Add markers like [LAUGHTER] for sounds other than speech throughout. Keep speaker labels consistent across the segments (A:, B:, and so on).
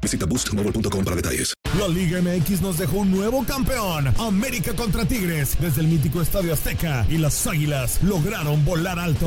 A: Visita boostmobile.com para detalles.
B: La Liga MX nos dejó un nuevo campeón. América contra Tigres desde el mítico Estadio Azteca y las Águilas lograron volar alto.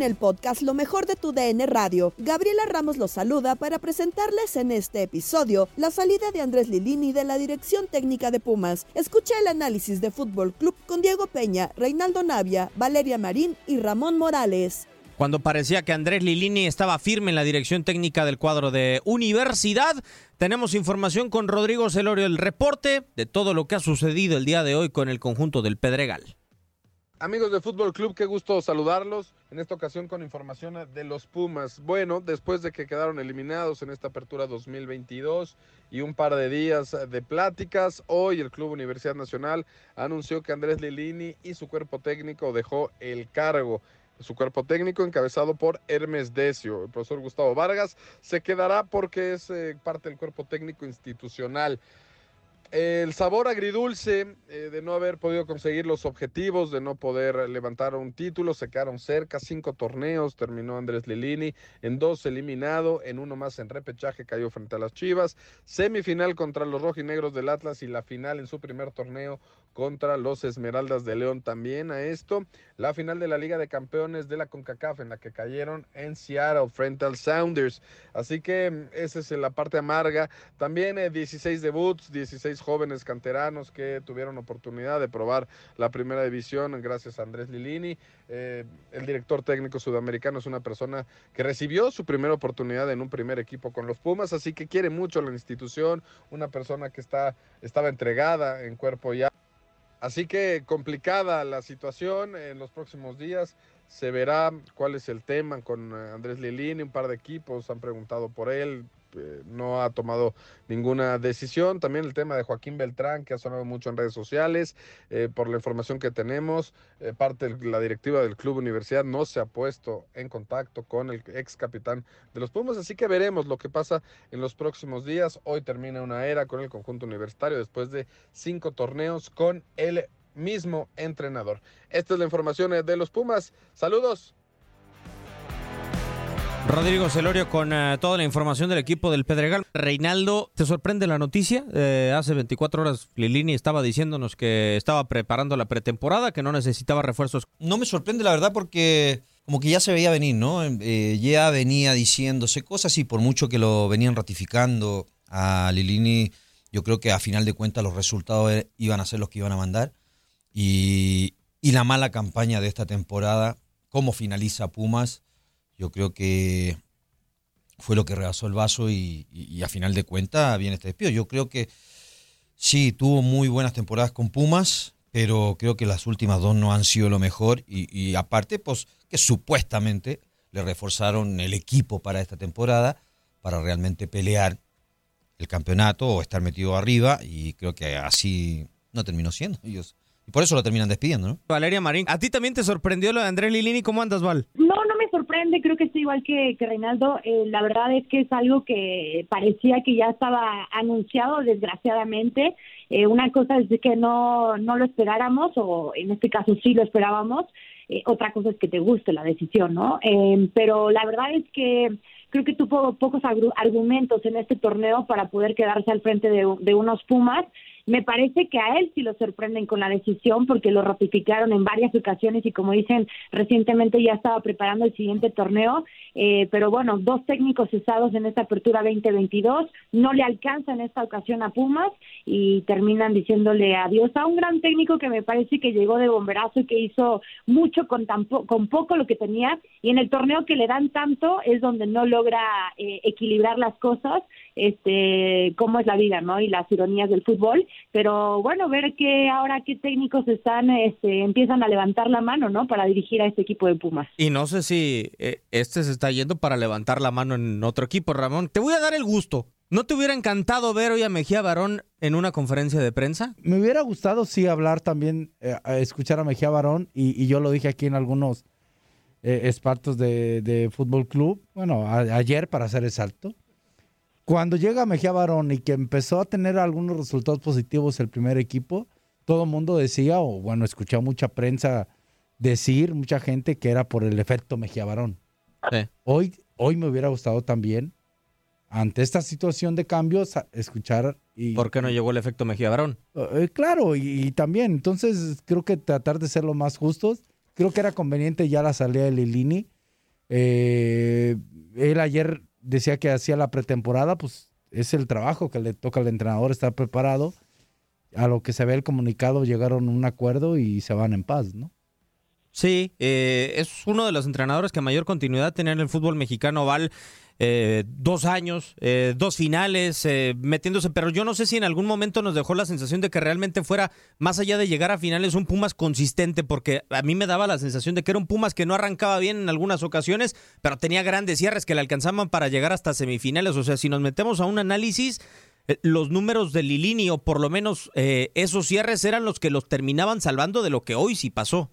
C: En el podcast Lo mejor de tu DN Radio, Gabriela Ramos los saluda para presentarles en este episodio la salida de Andrés Lilini de la dirección técnica de Pumas. Escucha el análisis de Fútbol Club con Diego Peña, Reinaldo Navia, Valeria Marín y Ramón Morales.
D: Cuando parecía que Andrés Lilini estaba firme en la dirección técnica del cuadro de Universidad, tenemos información con Rodrigo Celorio, el reporte de todo lo que ha sucedido el día de hoy con el conjunto del Pedregal.
E: Amigos de Fútbol Club, qué gusto saludarlos. En esta ocasión con información de los Pumas. Bueno, después de que quedaron eliminados en esta apertura 2022 y un par de días de pláticas, hoy el Club Universidad Nacional anunció que Andrés Lilini y su cuerpo técnico dejó el cargo. Su cuerpo técnico, encabezado por Hermes Decio. El profesor Gustavo Vargas se quedará porque es eh, parte del cuerpo técnico institucional. El sabor agridulce eh, de no haber podido conseguir los objetivos, de no poder levantar un título, se quedaron cerca, cinco torneos, terminó Andrés Lilini, en dos eliminado, en uno más en repechaje cayó frente a las Chivas, semifinal contra los rojinegros del Atlas y la final en su primer torneo contra los Esmeraldas de León también a esto, la final de la Liga de Campeones de la CONCACAF en la que cayeron en Seattle frente al Sounders, así que mm, esa es la parte amarga, también eh, 16 debuts, 16 jóvenes canteranos que tuvieron oportunidad de probar la primera división gracias a Andrés Lilini. Eh, el director técnico sudamericano es una persona que recibió su primera oportunidad en un primer equipo con los Pumas, así que quiere mucho la institución, una persona que está, estaba entregada en cuerpo ya. Así que complicada la situación en los próximos días. Se verá cuál es el tema con eh, Andrés Lilini. Un par de equipos han preguntado por él. Eh, no ha tomado ninguna decisión. También el tema de Joaquín Beltrán, que ha sonado mucho en redes sociales, eh, por la información que tenemos, eh, parte de la directiva del Club Universidad no se ha puesto en contacto con el ex capitán de los Pumas, así que veremos lo que pasa en los próximos días. Hoy termina una era con el conjunto universitario después de cinco torneos con el mismo entrenador. Esta es la información de los Pumas. Saludos.
D: Rodrigo Celorio con uh, toda la información del equipo del Pedregal. Reinaldo, ¿te sorprende la noticia? Eh, hace 24 horas Lilini estaba diciéndonos que estaba preparando la pretemporada, que no necesitaba refuerzos.
F: No me sorprende la verdad porque como que ya se veía venir, ¿no? Eh, ya venía diciéndose cosas y por mucho que lo venían ratificando A Lilini yo creo que a final de cuentas los resultados iban a ser los que iban a mandar. Y, y la mala campaña de esta temporada, cómo finaliza Pumas, yo creo que fue lo que rebasó el vaso y, y- y a final de cuentas viene este despido. Yo creo que sí, tuvo muy buenas temporadas con Pumas, pero creo que las últimas dos no han sido lo mejor y, y aparte, pues que supuestamente le reforzaron el equipo para esta temporada para realmente pelear el campeonato o estar metido arriba y creo que así no terminó siendo [LAUGHS] ellos. Y por eso lo terminan despidiendo, ¿no?
D: Valeria Marín, ¿a ti también te sorprendió lo de Andrés Lilini? ¿Cómo andas, Val?
G: No, no me sorprende, creo que estoy igual que, Reinaldo. Eh, la verdad es que es algo que parecía que ya estaba anunciado, desgraciadamente. Eh, una cosa es que no, no lo esperáramos, o en este caso sí lo esperábamos. Eh, otra cosa es que te guste la decisión, ¿no? Eh, pero la verdad es que creo que tuvo pocos argumentos en este torneo para poder quedarse al frente de, de unos Pumas. Me parece que a él sí lo sorprenden con la decisión porque lo ratificaron en varias ocasiones y como dicen, recientemente ya estaba preparando el siguiente torneo. Eh, pero bueno, dos técnicos cesados en esta apertura 2022, no le alcanza en esta ocasión a Pumas y terminan diciéndole adiós a un gran técnico que me parece que llegó de bomberazo y que hizo mucho con, tan con poco lo que tenía y en el torneo que le dan tanto es donde no logra eh, equilibrar las cosas, este, cómo es la vida, ¿no? Y las ironías del fútbol, pero bueno, ver que ahora qué técnicos están, este, empiezan a levantar la mano, ¿no? Para dirigir a este equipo de Pumas.
D: Y no sé si eh, este se está yendo para levantar la mano en otro equipo, Ramón. Te voy a dar el gusto. ¿No te hubiera encantado ver hoy a Mejía Barón en una conferencia de prensa?
H: Me hubiera gustado, sí, hablar también, eh, escuchar a Mejía Barón, y, y yo lo dije aquí en algunos eh, espartos de, de Fútbol Club, bueno, a- ayer para hacer exacto. Cuando llega Mejía Barón y que empezó a tener algunos resultados positivos el primer equipo, todo el mundo decía, o bueno, escuché a mucha prensa decir, mucha gente, que era por el efecto Mejía Barón.
D: Sí.
H: Hoy, hoy me hubiera gustado también, ante esta situación de cambios, escuchar y,
D: ¿Por qué no llegó el efecto Mejía Barón?
H: eh, claro, y, y también, entonces creo que tratar de ser lo más justos. Creo que era conveniente ya la salida de Lilini. Eh, él ayer decía que hacía la pretemporada, pues es el trabajo que le toca al entrenador estar preparado. A lo que se ve el comunicado, llegaron a un acuerdo y se van en paz, ¿no?
D: Sí, eh, es uno de los entrenadores que mayor continuidad tenía en el fútbol mexicano, Val. eh, dos años, eh, dos finales, eh, metiéndose, pero yo no sé si en algún momento nos dejó la sensación de que realmente fuera, más allá de llegar a finales, un Pumas consistente, porque a mí me daba la sensación de que era un Pumas que no arrancaba bien en algunas ocasiones, pero tenía grandes cierres que le alcanzaban para llegar hasta semifinales. O sea, si nos metemos a un análisis, eh, los números de Lilini, o por lo menos eh, esos cierres, eran los que los terminaban salvando de lo que hoy sí pasó.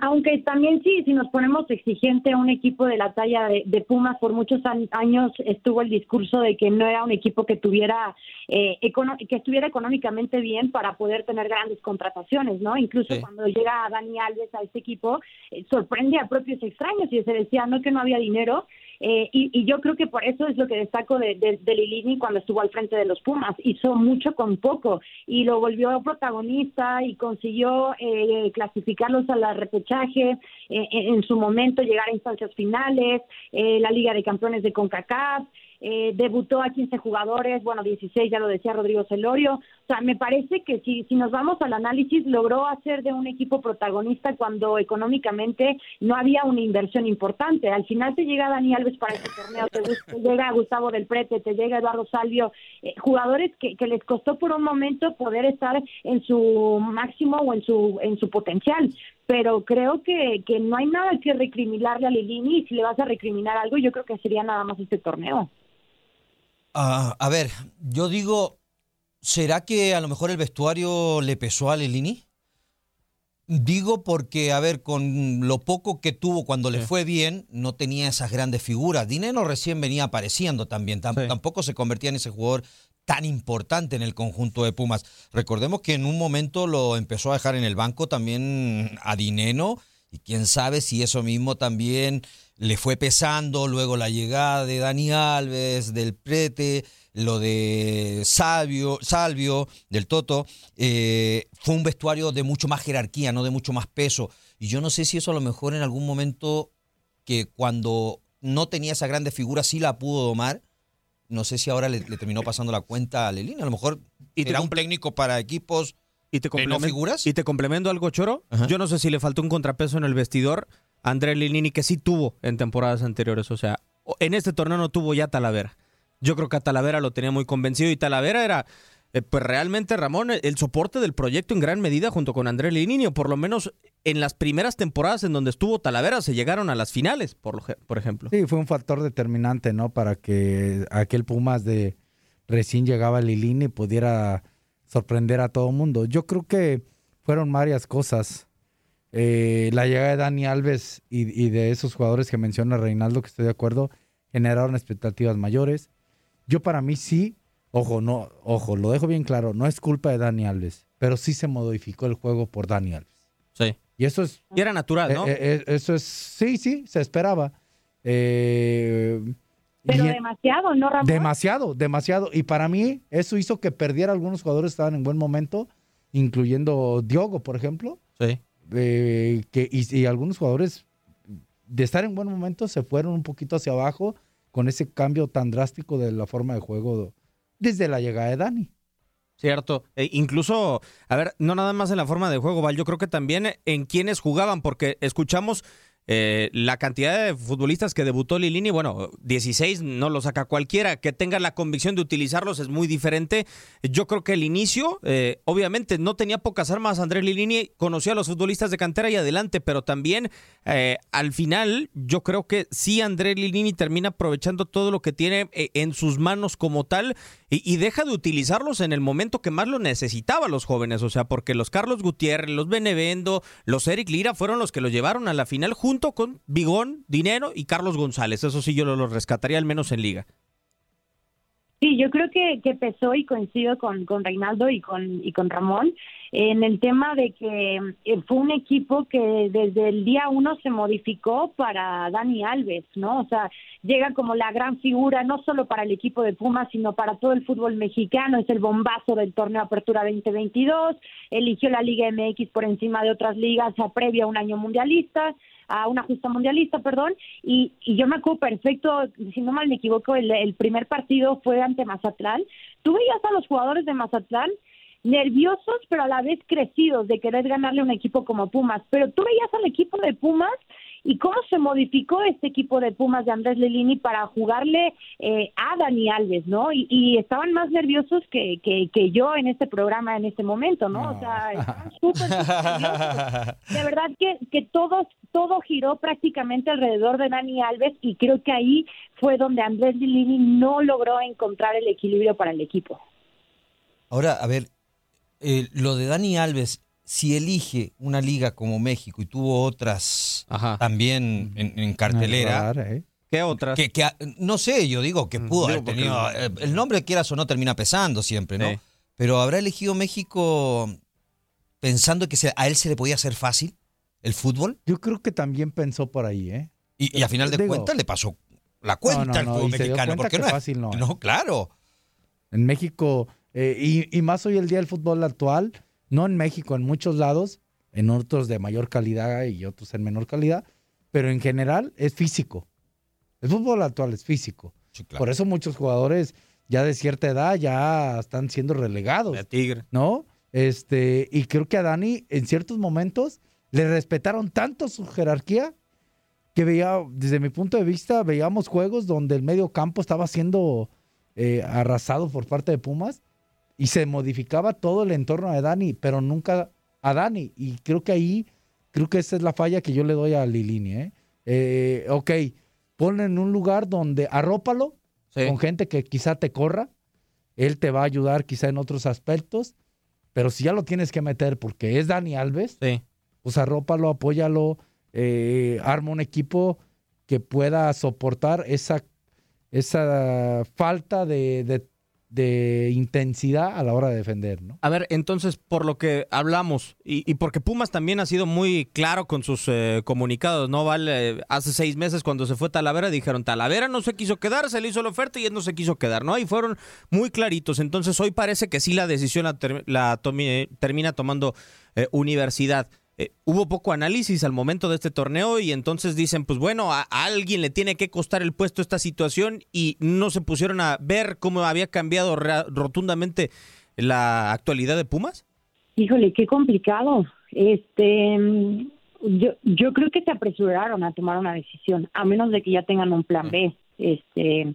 G: Aunque también sí, si nos ponemos exigente a un equipo de la talla de, de Pumas, por muchos an- años estuvo el discurso de que no era un equipo que tuviera eh, econo- que estuviera económicamente bien para poder tener grandes contrataciones, ¿no? Incluso
D: Sí.
G: cuando llega Dani Alves a este equipo, eh, sorprende a propios extraños y se decía no que no había dinero. Eh, y, y yo creo que por eso es lo que destaco de, de, Lilini cuando estuvo al frente de los Pumas. Hizo mucho con poco y lo volvió protagonista y consiguió eh, clasificarlos al repechaje, eh, en, en su momento llegar a instancias finales, eh, la Liga de Campeones de CONCACAF, eh, debutó a 15 jugadores, bueno, 16 ya lo decía Rodrigo Celorio. O sea, me parece que si, si nos vamos al análisis, logró hacer de un equipo protagonista cuando económicamente no había una inversión importante. Al final te llega Dani Alves para este torneo, te, llega Gustavo del Prete, te llega Eduardo Salvio, eh, jugadores que, que les costó por un momento poder estar en su máximo o en su, en su potencial pero creo que, que no hay nada que recriminarle a Lilini si le vas a recriminar algo yo creo que sería nada más este torneo.
F: Ah, a ver, yo digo, ¿será que a lo mejor el vestuario le pesó a Lilini? Digo porque, a ver, con lo poco que tuvo cuando le fue bien, no tenía esas grandes figuras. Dinero recién venía apareciendo también,
D: Sí.
F: tampoco se convertía en ese jugador tan importante en el conjunto de Pumas. Recordemos que en un momento lo empezó a dejar en el banco también a Dineno y quién sabe si eso mismo también le fue pesando, luego la llegada de Dani Alves, del Prete, lo de Salvio, Salvio del Toto, eh, fue un vestuario de mucho más jerarquía, no de mucho más peso. Y yo no sé si eso a lo mejor en algún momento que cuando no tenía esa grande figura sí la pudo domar, no sé si ahora le, le terminó pasando la cuenta a Lelini. A lo mejor
D: Y
F: era un técnico para equipos
D: ¿Y te
F: no figuras.
D: Y te complemento algo, Choro.
F: Ajá.
D: Yo no sé si le faltó un contrapeso en el vestidor André Lilini, que sí tuvo en temporadas anteriores. O sea, en este torneo no tuvo ya Talavera. Yo creo que a Talavera lo tenía muy convencido y Talavera era, eh, pues realmente, Ramón, el, soporte del proyecto en gran medida junto con André Lilini, o por lo menos en las primeras temporadas en donde estuvo Talavera se llegaron a las finales, por, lo, por ejemplo.
H: Sí, fue un factor determinante, ¿no? Para que aquel Pumas de recién llegaba Lilini pudiera sorprender a todo mundo. Yo creo que fueron varias cosas. Eh, la llegada de Dani Alves y, y de esos jugadores que menciona Reinaldo, que estoy de acuerdo, generaron expectativas mayores. Yo para mí sí, ojo, no, ojo, lo dejo bien claro, no es culpa de Dani Alves, pero sí se modificó el juego por Dani Alves.
D: Sí.
H: Y eso es
D: Y era natural, ¿no?
H: eh, eh, eh, eso es, sí, sí, se esperaba. Eh,
G: Pero
H: y-
G: demasiado, ¿no, Ramón?
H: demasiado, demasiado. Y para mí, eso hizo que perdiera algunos jugadores que estaban en buen momento, incluyendo Diogo, por ejemplo.
D: Sí.
H: Que, y, y algunos jugadores de estar en buen momento se fueron un poquito hacia abajo con ese cambio tan drástico de la forma de juego desde la llegada de Dani.
D: Cierto. E incluso, a ver, no nada más en la forma de juego, Val, yo creo que también en quienes jugaban, porque escuchamos eh, la cantidad de futbolistas que debutó Lilini, bueno, 16 no lo saca cualquiera, que tenga la convicción de utilizarlos es muy diferente. Yo creo que el inicio, eh, obviamente, no tenía pocas armas Andrés Lilini, conocía a los futbolistas de cantera y adelante, pero también eh, al final yo creo que sí Andrés Lilini termina aprovechando todo lo que tiene eh, en sus manos como tal y, y deja de utilizarlos en el momento que más lo necesitaba los jóvenes, o sea, porque los Carlos Gutiérrez, los Benevendo, los Eric Lira fueron los que los llevaron a la final con Bigón, Dinero y Carlos González. Eso sí yo lo, lo rescataría al menos en liga.
G: Sí, yo creo que, que pesó y coincido con, con Reinaldo y con, y con Ramón en el tema de que eh, fue un equipo que desde el día uno se modificó para Dani Alves, ¿no? O sea, llega como la gran figura, no solo para el equipo de Pumas, sino para todo el fútbol mexicano, es el bombazo del torneo Apertura 2022, eligió la Liga MX por encima de otras ligas a previa a un año mundialista, a una justa mundialista, perdón, y, y yo me acuerdo perfecto, si no mal me equivoco, el, el primer partido fue ante Mazatlán. Tú veías a los jugadores de Mazatlán nerviosos, pero a la vez crecidos de querer ganarle a un equipo como Pumas. Pero tú veías al equipo de Pumas y cómo se modificó este equipo de Pumas de Andrés Lelini para jugarle eh, a Dani Alves, ¿no? Y, y estaban más nerviosos que, que, que yo en este programa en este momento, ¿no? O sea, estaban súper. De verdad que, que todo, todo giró prácticamente alrededor de Dani Alves y creo que ahí fue donde Andrés Lilini no logró encontrar el equilibrio para el equipo.
F: Ahora, a ver, eh, lo de Dani Alves, si elige una liga como México y tuvo otras también en, en cartelera,
H: Rara, ¿eh?
D: ¿Qué otras?
F: que, que, no sé, yo digo que pudo
D: digo,
F: haber tenido, eh, el nombre quieras o no termina pesando siempre, ¿no?
D: Sí.
F: Pero habrá elegido México pensando que se- a él se le podía hacer fácil el fútbol
H: Yo creo que también pensó por ahí, ¿eh?
F: y, y a final de cuentas le pasó la cuenta
H: No, no,
F: al fútbol mexicano, porque
H: que
F: no es
H: fácil no es.
F: No, claro.
H: En México, eh, y, y más hoy el día del fútbol actual, no en México, en muchos lados, en otros de mayor calidad y otros en menor calidad, pero en general es físico. El fútbol actual es físico.
F: Sí, claro.
H: Por eso muchos jugadores ya de cierta edad ya están siendo relegados,
D: De Tigre.
H: ¿no? Este, y creo que a Dani en ciertos momentos le respetaron tanto su jerarquía que veía, desde mi punto de vista, veíamos juegos donde el medio campo estaba siendo eh, arrasado por parte de Pumas y se modificaba todo el entorno de Dani, pero nunca a Dani. Y creo que ahí, creo que esa es la falla que yo le doy a Lilini. ¿eh? Eh, ok, ponlo en un lugar donde arrópalo
D: Sí.
H: con gente que quizá te corra, él te va a ayudar quizá en otros aspectos, pero si ya lo tienes que meter porque es Dani Alves,
D: Sí.
H: pues arrópalo, apóyalo, eh, arma un equipo que pueda soportar esa, esa falta de, de- de intensidad a la hora de defender, ¿no?
D: A ver, entonces, por lo que hablamos, y, porque Pumas también ha sido muy claro con sus eh, comunicados, ¿no? Vale, hace seis meses cuando se fue Talavera dijeron, Talavera no se quiso quedar, se le hizo la oferta y él no se quiso quedar, ¿no? Y fueron muy claritos. Entonces, hoy parece que sí la decisión la, termina tomando eh, universidad. Eh, hubo poco análisis al momento de este torneo y entonces dicen, pues bueno, a, a, alguien le tiene que costar el puesto esta situación y no se pusieron a ver cómo había cambiado rotundamente la actualidad de Pumas?
G: Híjole, qué complicado. Este, yo, yo creo que se apresuraron a tomar una decisión, a menos de que ya tengan un plan B. Este,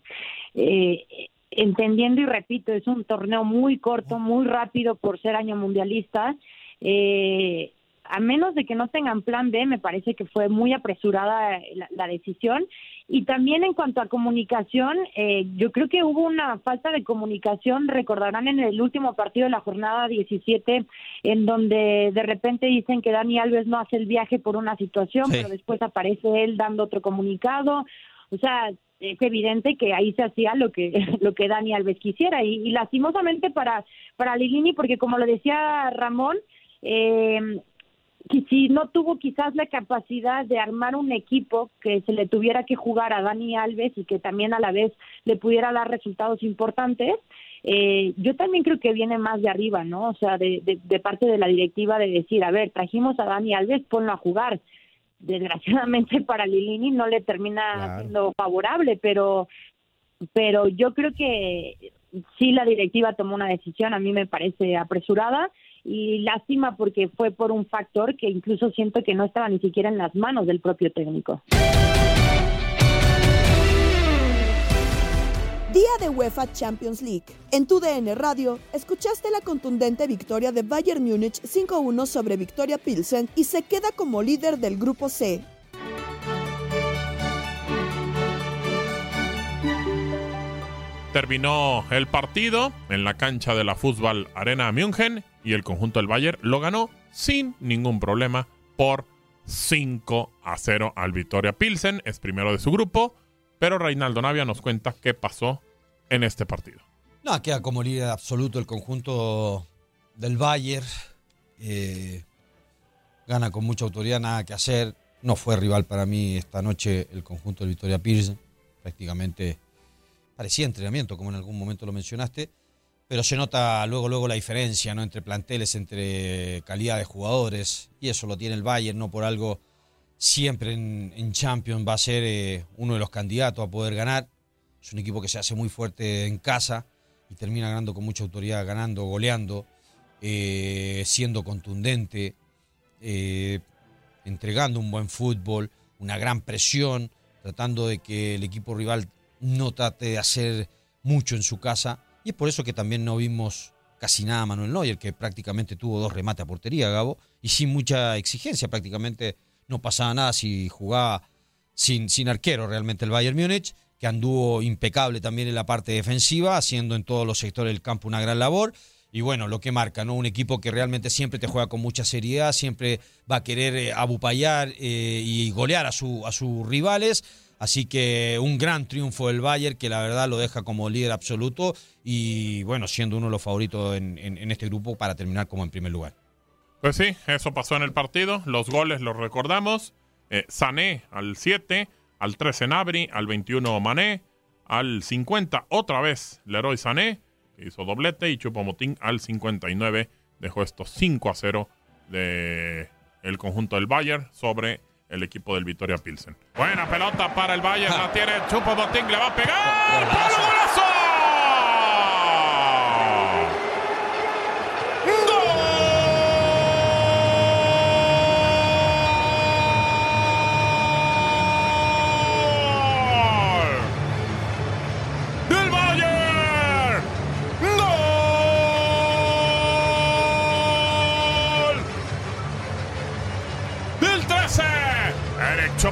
G: eh, entendiendo y repito, es un torneo muy corto, muy rápido por ser año mundialista. Eh, a menos de que no tengan plan B, me parece que fue muy apresurada la, decisión. Y también en cuanto a comunicación, eh, yo creo que hubo una falta de comunicación, recordarán en el último partido de la jornada 17, en donde de repente dicen que Dani Alves no hace el viaje por una situación, pero después aparece él dando otro comunicado. O sea, es evidente que ahí se hacía lo que [LAUGHS] lo que Dani Alves quisiera y, y lastimosamente para para Ligini porque como lo decía Ramón eh, si no tuvo quizás la capacidad de armar un equipo que se le tuviera que jugar a Dani Alves y que también a la vez le pudiera dar resultados importantes, eh, yo también creo que viene más de arriba, ¿no? O sea, de, de, parte de la directiva de decir, a ver, trajimos a Dani Alves, ponlo a jugar. Desgraciadamente [LAUGHS] para Lilini no le termina siendo favorable, pero, pero yo creo que sí la directiva tomó una decisión, a mí me parece apresurada y lástima porque fue por un factor que incluso siento que no estaba ni siquiera en las manos del propio técnico.
C: Día de UEFA Champions League. En tu DN Radio, escuchaste la contundente victoria de Bayern Múnich 5-1 sobre Victoria Pilsen y se queda como líder del grupo C.
I: Terminó el partido en la cancha de la Fútbol Arena München y el conjunto del Bayern lo ganó sin ningún problema por 5 a 0 al Victoria Pilsen. Es primero de su grupo, pero Reinaldo Navia nos cuenta qué pasó en este partido.
F: No, queda como líder absoluto el conjunto del Bayern. Eh, gana con mucha autoridad, nada que hacer. No fue rival para mí esta noche el conjunto del Victoria Pilsen. Prácticamente parecía entrenamiento, como en algún momento lo mencionaste pero se nota luego, luego la diferencia ¿no? entre planteles, entre calidad de jugadores, y eso lo tiene el Bayern, no por algo siempre en, Champions va a ser eh, uno de los candidatos a poder ganar. Es un equipo que se hace muy fuerte en casa y termina ganando con mucha autoridad, ganando, goleando, eh, siendo contundente, eh, entregando un buen fútbol, una gran presión, tratando de que el equipo rival no trate de hacer mucho en su casa y es por eso que también no vimos casi nada a Manuel Neuer, que prácticamente tuvo dos remates a portería, Gabo, y sin mucha exigencia, prácticamente no pasaba nada si jugaba sin, sin arquero realmente el Bayern Múnich, que anduvo impecable también en la parte defensiva, haciendo en todos los sectores del campo una gran labor. Y bueno, lo que marca, ¿no? Un equipo que realmente siempre te juega con mucha seriedad, siempre va a querer eh, abupallar eh, y golear a, su, a sus rivales Así que un gran triunfo del Bayern que la verdad lo deja como líder absoluto y bueno, siendo uno de los favoritos en, este grupo para terminar como en primer lugar.
I: Pues sí, eso pasó en el partido. Los goles los recordamos. Eh, Sané al 7, al 13 Nabri, al 21 Mané, al 50 otra vez Leroy Sané, que hizo doblete, y Chupomotín al 59 dejó estos 5 a 0 de el conjunto del Bayern sobre el equipo del Vitoria Pilsen. Buena pelota para el Bayern, la tiene Chupo Botín, le va a pegar. ¡Golazo!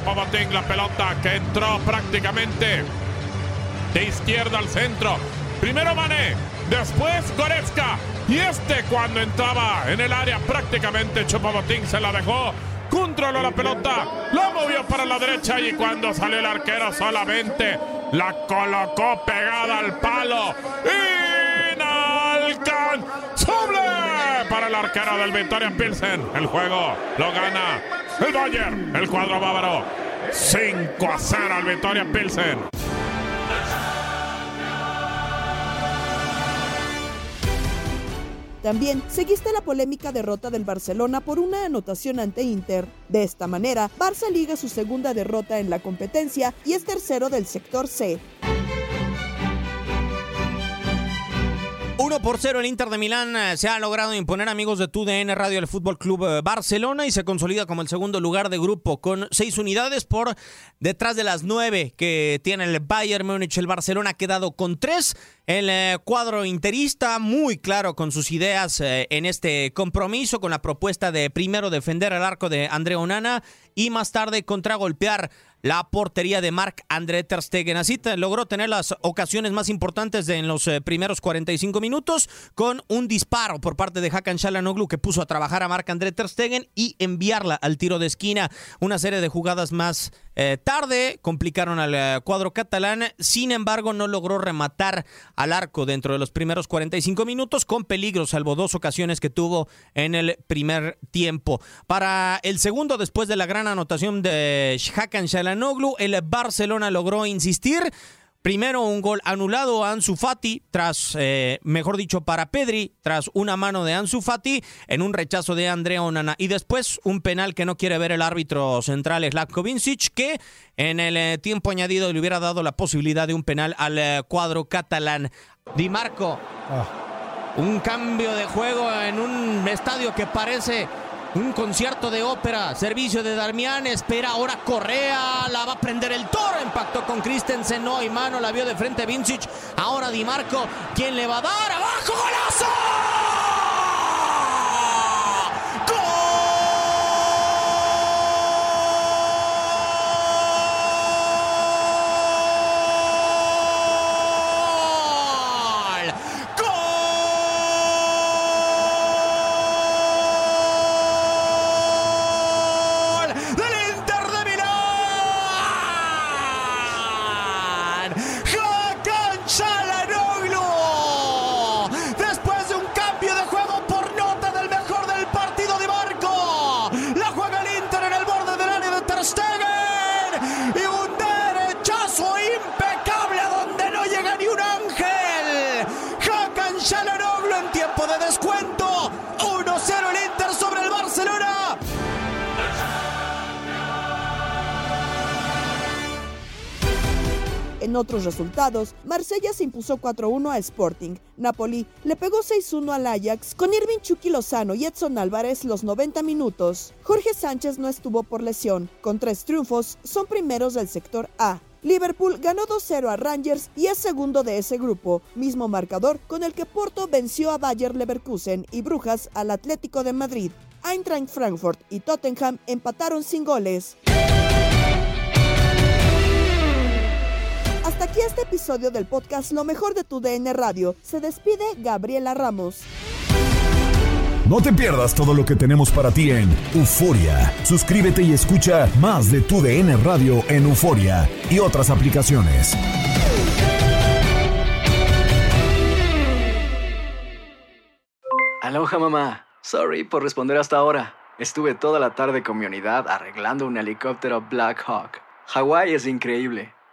I: Chopomotín, la pelota que entró prácticamente de izquierda al centro. Primero Mané, después Goretzka. Y este cuando entraba en el área prácticamente Chopomotín se la dejó. Controló la pelota, la movió para la derecha y cuando salió el arquero solamente la colocó pegada al palo. Inalcanzable para el arquero del Victoria Pilsen. El juego lo gana el Bayern, el cuadro bávaro. 5 a 0 al Victoria Pilsen.
C: También seguiste la polémica derrota del Barcelona por una anotación ante Inter. De esta manera, Barça liga su segunda derrota en la competencia y es tercero del sector C.
D: 1 por 0 el Inter de Milán eh, se ha logrado imponer amigos de TUDN Radio el Fútbol Club eh, Barcelona y se consolida como el segundo lugar de grupo con seis unidades por detrás de las nueve que tiene el Bayern Múnich. El Barcelona ha quedado con tres. El eh, cuadro interista muy claro con sus ideas en este compromiso con la propuesta de primero defender el arco de Andrea Onana y más tarde contragolpear la portería de Marc André Ter Stegen. Así logró tener las ocasiones más importantes de en los eh, primeros 45 minutos con un disparo por parte de Hakan Shalanoglu que puso a trabajar a Marc André Ter Stegen y enviarla al tiro de esquina. Una serie de jugadas más eh, tarde complicaron al eh, cuadro catalán, sin embargo no logró rematar al arco dentro de los primeros 45 minutos con peligro, salvo dos ocasiones que tuvo en el primer tiempo. Para el segundo, después de la gran anotación de Hakan Shalanoglu, el Barcelona logró insistir Primero un gol anulado a Ansu Fati, tras, eh, mejor dicho, para Pedri, tras una mano de Ansu Fati en un rechazo de Andrea Onana. Y después un penal que no quiere ver el árbitro central, Slavko Vincic, que en el eh, tiempo añadido le hubiera dado la posibilidad de un penal al eh, cuadro catalán. Di Marco, ah. un cambio de juego en un estadio que parece un concierto de ópera, servicio de Darmian, espera ahora Correa, la va a prender el toro, impactó con Christensen, no hay mano, la vio de frente Vincic, ahora Di Marco, ¿quién le va a dar? ¡Abajo, golazo!
C: En otros resultados, Marsella se impuso 4-1 a Sporting. Napoli le pegó 6-1 al Ajax con Irving Chucky Lozano y Edson Álvarez los 90 minutos. Jorge Sánchez no estuvo por lesión. Con tres triunfos, son primeros del sector A. Liverpool ganó 2-0 a Rangers y es segundo de ese grupo, mismo marcador con el que Porto venció a Bayer Leverkusen y Brujas al Atlético de Madrid. Eintracht Frankfurt y Tottenham empataron sin goles. Hasta aquí este episodio del podcast Lo mejor de tu DN Radio. Se despide Gabriela Ramos.
B: No te pierdas todo lo que tenemos para ti en Euforia. Suscríbete y escucha más de tu DN Radio en Euforia y otras aplicaciones.
J: Aloha mamá. Sorry por responder hasta ahora. Estuve toda la tarde con mi unidad arreglando un helicóptero Black Hawk. Hawái es increíble.